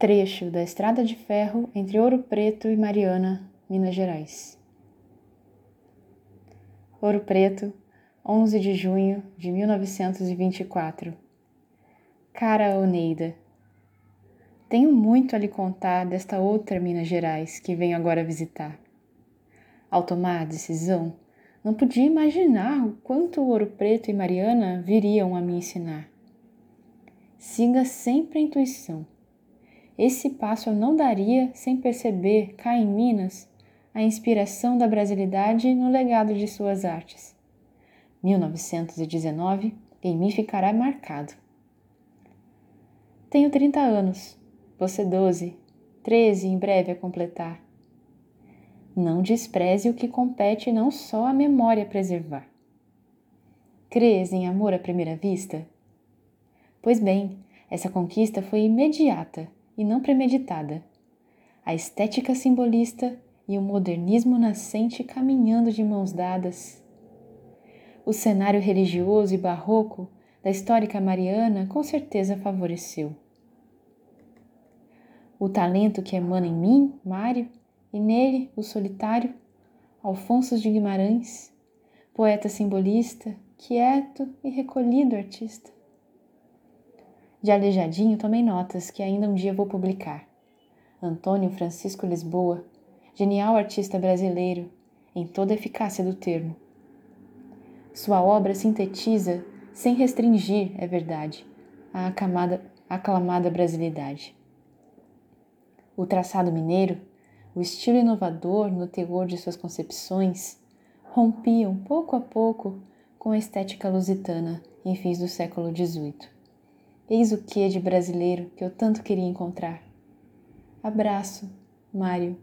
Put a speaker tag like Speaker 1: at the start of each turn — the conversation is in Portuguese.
Speaker 1: trecho da estrada de ferro entre Ouro Preto e Mariana, Minas Gerais. Ouro Preto, 11 de junho de 1924. Cara Oneida, tenho muito a lhe contar desta outra Minas Gerais que venho agora visitar. Ao tomar a decisão, não podia imaginar o quanto Ouro Preto e Mariana viriam a me ensinar. Siga sempre a intuição esse passo eu não daria sem perceber cá em Minas a inspiração da brasilidade no legado de suas artes. 1919 em mim ficará marcado. Tenho 30 anos, você 12, 13 em breve a completar. Não despreze o que compete não só a memória preservar. Crês em amor à primeira vista? Pois bem, essa conquista foi imediata e não premeditada. A estética simbolista e o modernismo nascente caminhando de mãos dadas. O cenário religioso e barroco da histórica Mariana com certeza favoreceu. O talento que emana em mim, Mário, e nele, o solitário, Alfonso de Guimarães, poeta simbolista, quieto e recolhido artista. De aleijadinho tomei notas que ainda um dia vou publicar. Antônio Francisco Lisboa, genial artista brasileiro, em toda a eficácia do termo. Sua obra sintetiza, sem restringir, é verdade, a acamada, aclamada brasilidade. O traçado mineiro, o estilo inovador no teor de suas concepções, rompiam pouco a pouco com a estética lusitana em fins do século XVIII. Eis o que de brasileiro que eu tanto queria encontrar. Abraço, Mário.